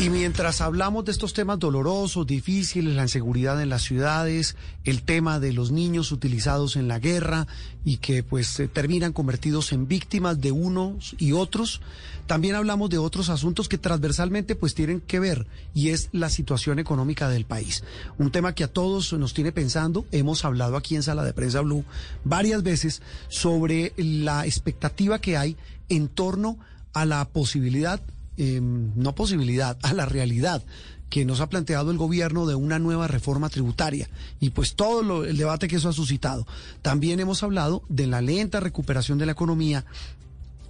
Y mientras hablamos de estos temas dolorosos, difíciles, la inseguridad en las ciudades, el tema de los niños utilizados en la guerra y que pues terminan convertidos en víctimas de unos y otros, también hablamos de otros asuntos que transversalmente pues tienen que ver y es la situación económica del país. Un tema que a todos nos tiene pensando, hemos hablado aquí en Sala de Prensa Blue varias veces sobre la expectativa que hay en torno a la posibilidad eh, no posibilidad, a la realidad que nos ha planteado el gobierno de una nueva reforma tributaria y pues todo lo, el debate que eso ha suscitado. También hemos hablado de la lenta recuperación de la economía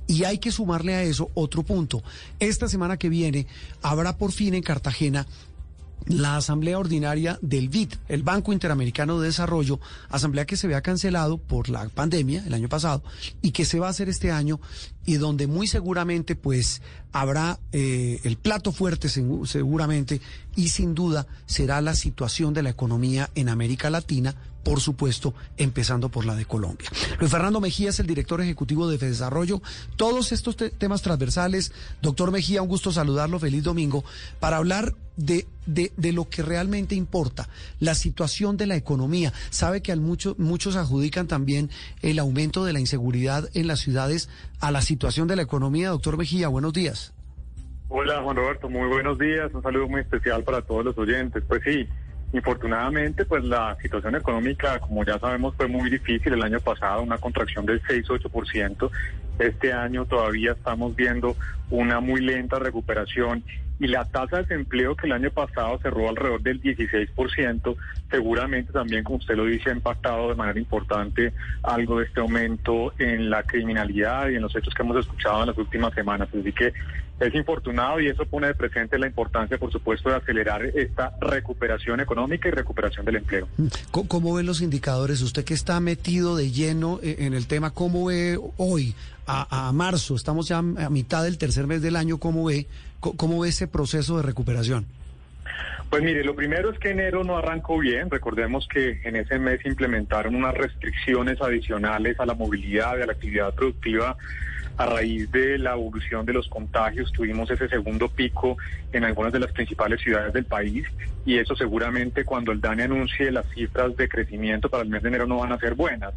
y hay que sumarle a eso otro punto. Esta semana que viene habrá por fin en Cartagena la asamblea ordinaria del BID, el Banco Interamericano de Desarrollo, asamblea que se había cancelado por la pandemia el año pasado y que se va a hacer este año y donde muy seguramente pues habrá eh, el plato fuerte seguramente y sin duda será la situación de la economía en América Latina, por supuesto, empezando por la de Colombia. Luis Fernando Mejía es el director ejecutivo de Desarrollo. Todos estos temas transversales, doctor Mejía, un gusto saludarlo, feliz domingo, para hablar de, de, de, lo que realmente importa, la situación de la economía. Sabe que al mucho, muchos adjudican también el aumento de la inseguridad en las ciudades a la situación de la economía. Doctor Mejía, buenos días. Hola Juan Roberto, muy buenos días. Un saludo muy especial para todos los oyentes. Pues sí, Infortunadamente, pues la situación económica, como ya sabemos, fue muy difícil el año pasado, una contracción del 6-8%. Este año todavía estamos viendo una muy lenta recuperación y la tasa de desempleo que el año pasado cerró alrededor del 16%, seguramente también, como usted lo dice, ha impactado de manera importante algo de este aumento en la criminalidad y en los hechos que hemos escuchado en las últimas semanas. Así que es infortunado y eso pone de presente la importancia, por supuesto, de acelerar esta recuperación económica y recuperación del empleo. ¿Cómo ven los indicadores? Usted que está metido de lleno eh, en el tema, ¿cómo ve hoy, a, a marzo, estamos ya a mitad del tercer mes del año, cómo ve ¿Cómo ve ese proceso de recuperación? Pues mire, lo primero es que enero no arrancó bien. Recordemos que en ese mes implementaron unas restricciones adicionales a la movilidad a la actividad productiva a raíz de la evolución de los contagios. Tuvimos ese segundo pico en algunas de las principales ciudades del país y eso seguramente cuando el DANE anuncie las cifras de crecimiento para el mes de enero no van a ser buenas.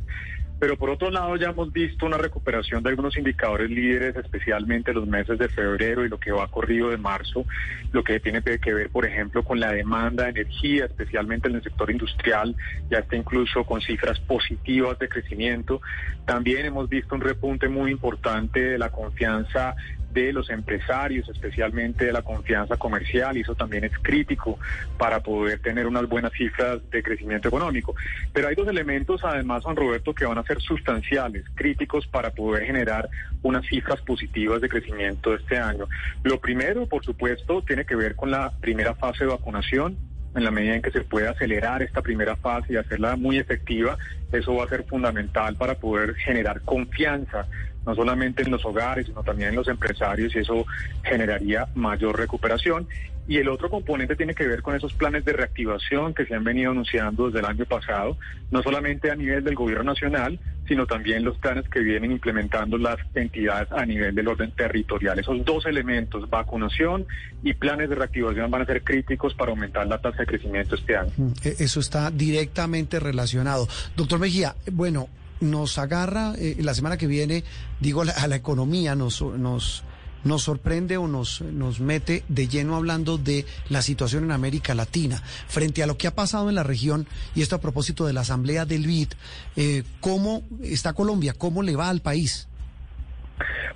Pero por otro lado ya hemos visto una recuperación de algunos indicadores líderes, especialmente los meses de febrero y lo que va corrido de marzo, lo que tiene que ver, por ejemplo, con la demanda de energía, especialmente en el sector industrial, ya está incluso con cifras positivas de crecimiento. También hemos visto un repunte muy importante de la confianza de los empresarios, especialmente de la confianza comercial, y eso también es crítico para poder tener unas buenas cifras de crecimiento económico. Pero hay dos elementos, además, Juan Roberto, que van a ser sustanciales, críticos para poder generar unas cifras positivas de crecimiento este año. Lo primero, por supuesto, tiene que ver con la primera fase de vacunación en la medida en que se pueda acelerar esta primera fase y hacerla muy efectiva, eso va a ser fundamental para poder generar confianza, no solamente en los hogares, sino también en los empresarios, y eso generaría mayor recuperación. Y el otro componente tiene que ver con esos planes de reactivación que se han venido anunciando desde el año pasado, no solamente a nivel del gobierno nacional, sino también los planes que vienen implementando las entidades a nivel del orden territorial. Esos dos elementos, vacunación y planes de reactivación, van a ser críticos para aumentar la tasa de crecimiento este año. Mm, e, eso está directamente relacionado. Doctor Mejía, bueno, nos agarra eh, la semana que viene, digo, a la, economía, nos, nos nos sorprende o nos, nos mete de lleno hablando de la situación en América Latina. Frente a lo que ha pasado en la región, y esto a propósito de la Asamblea del BID, eh, ¿cómo está Colombia? ¿Cómo le va al país?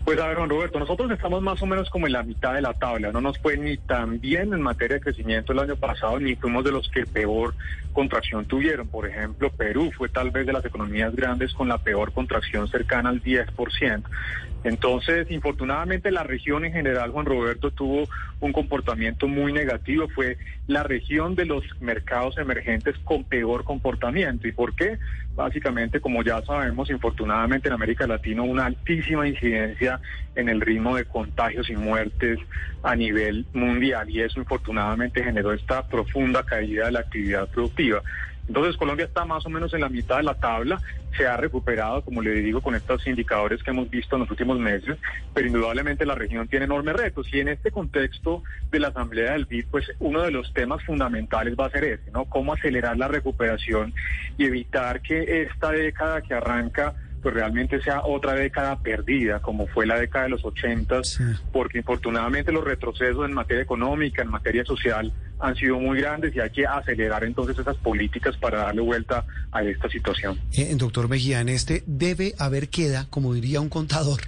Pues a ver, Juan Roberto, nosotros estamos más o menos como en la mitad de la tabla. No nos fue ni tan bien en materia de crecimiento el año pasado, ni fuimos de los que peor contracción tuvieron. Por ejemplo, Perú fue tal vez de las economías grandes con la peor contracción cercana al 10%. Entonces, infortunadamente, la región en general, Juan Roberto, tuvo un comportamiento muy negativo. Fue la región de los mercados emergentes con peor comportamiento. ¿Y por qué? Básicamente, como ya sabemos, infortunadamente en América Latina una altísima incidencia en el ritmo de contagios y muertes a nivel mundial y eso infortunadamente generó esta profunda caída de la actividad productiva. Entonces Colombia está más o menos en la mitad de la tabla, se ha recuperado, como le digo, con estos indicadores que hemos visto en los últimos meses, pero indudablemente la región tiene enormes retos y en este contexto de la Asamblea del BID, pues uno de los temas fundamentales va a ser ese, ¿no? Cómo acelerar la recuperación y evitar que esta década que arranca pues realmente sea otra década perdida, como fue la década de los 80, porque infortunadamente los retrocesos en materia económica, en materia social, han sido muy grandes y hay que acelerar entonces esas políticas para darle vuelta a esta situación. Eh, doctor Mejía, en este debe haber queda, como diría un contador,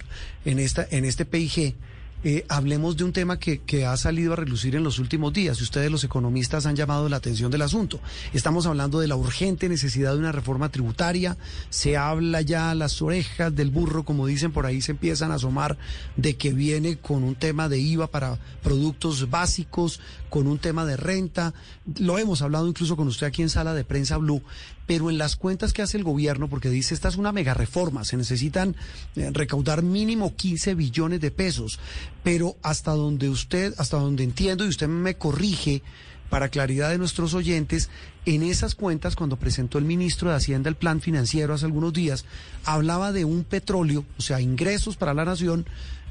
en esta en este PIG eh, hablemos de un tema que, que, ha salido a relucir en los últimos días y ustedes los economistas han llamado la atención del asunto. Estamos hablando de la urgente necesidad de una reforma tributaria, se habla ya a las orejas del burro, como dicen por ahí, se empiezan a asomar de que viene con un tema de IVA para productos básicos, con un tema de renta. Lo hemos hablado incluso con usted aquí en sala de prensa Blue, pero en las cuentas que hace el gobierno, porque dice esta es una mega reforma, se necesitan eh, recaudar mínimo 15 billones de pesos, pero hasta donde usted, hasta donde entiendo y usted me corrige, para claridad de nuestros oyentes, en esas cuentas, cuando presentó el ministro de Hacienda el plan financiero hace algunos días, hablaba de un petróleo, o sea, ingresos para la nación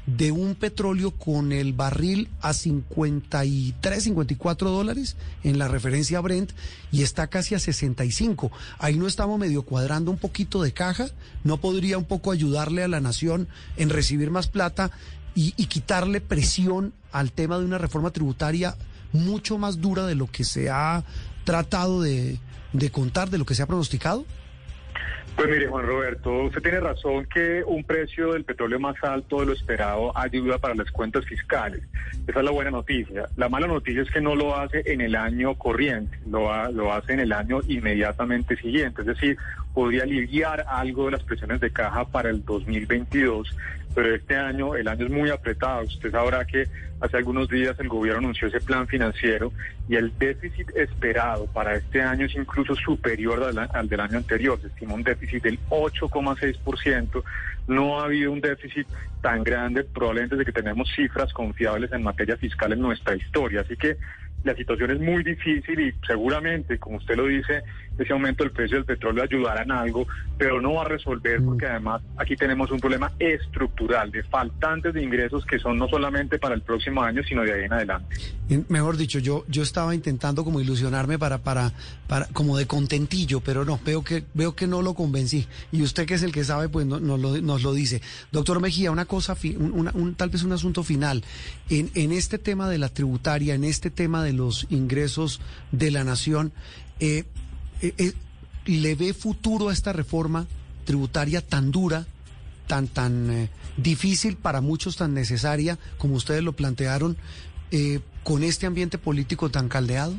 de un petróleo con el barril a 53, 54 dólares en la referencia Brent y está casi a 65. Ahí no estamos medio cuadrando un poquito de caja. ¿No podría un poco ayudarle a la nación en recibir más plata y, quitarle presión al tema de una reforma tributaria mucho más dura de lo que se ha tratado de, de contar, de lo que se ha pronosticado? Pues mire, Juan Roberto, usted tiene razón que un precio del petróleo más alto de lo esperado ayuda para las cuentas fiscales. Esa es la buena noticia. La mala noticia es que no lo hace en el año corriente, lo, lo hace en el año inmediatamente siguiente. Es decir, podría aliviar algo de las presiones de caja para el 2022 pero este año, el año es muy apretado. Usted sabrá que hace algunos días el gobierno anunció ese plan financiero y el déficit esperado para este año es incluso superior al, del año anterior. Se estima un déficit del 8,6%. No ha habido un déficit tan grande probablemente desde que tenemos cifras confiables en materia fiscal en nuestra historia. Así que la situación es muy difícil y seguramente, como usted lo dice, ese aumento del precio del petróleo ayudará en algo, pero no va a resolver mm. porque además aquí tenemos un problema estructural de faltantes de ingresos que son no solamente para el próximo año, sino de ahí en adelante. Mejor dicho, yo yo estaba intentando como ilusionarme para para para como de contentillo, pero no, veo que veo que no lo convencí y usted que es el que sabe pues no, nos, lo, nos lo dice. Doctor Mejía, una cosa un, tal vez un asunto final en en este tema de la tributaria, en este tema de los ingresos de la nación eh, eh, eh, ¿le ve futuro a esta reforma tributaria tan dura, tan, tan eh, difícil para muchos, tan necesaria, como ustedes lo plantearon, con este ambiente político tan caldeado?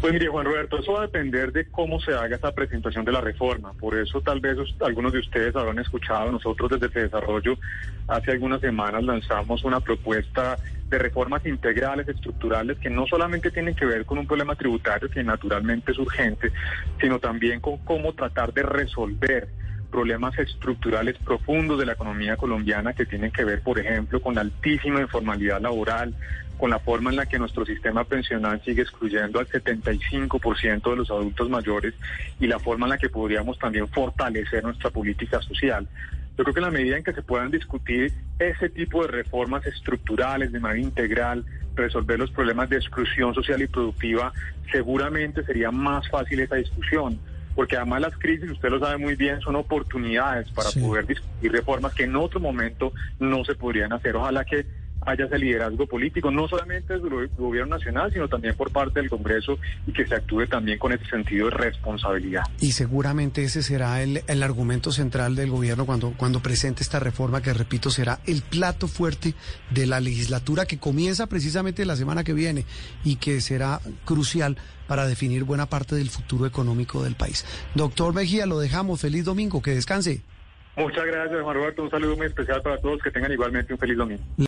Pues mire, Juan Roberto, eso va a depender de cómo se haga esta presentación de la reforma. Por eso tal vez algunos de ustedes habrán escuchado, nosotros desde este desarrollo hace algunas semanas lanzamos una propuesta de reformas integrales, estructurales, que no solamente tienen que ver con un problema tributario que naturalmente es urgente, sino también con cómo tratar de resolver problemas estructurales profundos de la economía colombiana que tienen que ver, por ejemplo, con la altísima informalidad laboral, con la forma en la que nuestro sistema pensional sigue excluyendo al 75% de los adultos mayores y la forma en la que podríamos también fortalecer nuestra política social. Yo creo que en la medida en que se puedan discutir ese tipo de reformas estructurales de manera integral, resolver los problemas de exclusión social y productiva, seguramente sería más fácil esa discusión porque además las crisis, usted lo sabe muy bien, son oportunidades para poder discutir reformas que en otro momento no se podrían hacer. Ojalá que haya ese liderazgo político, no solamente desde el gobierno nacional, sino también por parte del Congreso y que se actúe también con ese sentido de responsabilidad. Y seguramente ese será el, el argumento central del gobierno cuando, cuando presente esta reforma que, repito, será el plato fuerte de la legislatura que comienza precisamente la semana que viene y que será crucial para definir buena parte del futuro económico del país. Doctor Mejía, lo dejamos. Feliz domingo. Que descanse. Muchas gracias, Juan Roberto. Un saludo muy especial para todos. Que tengan igualmente un feliz domingo.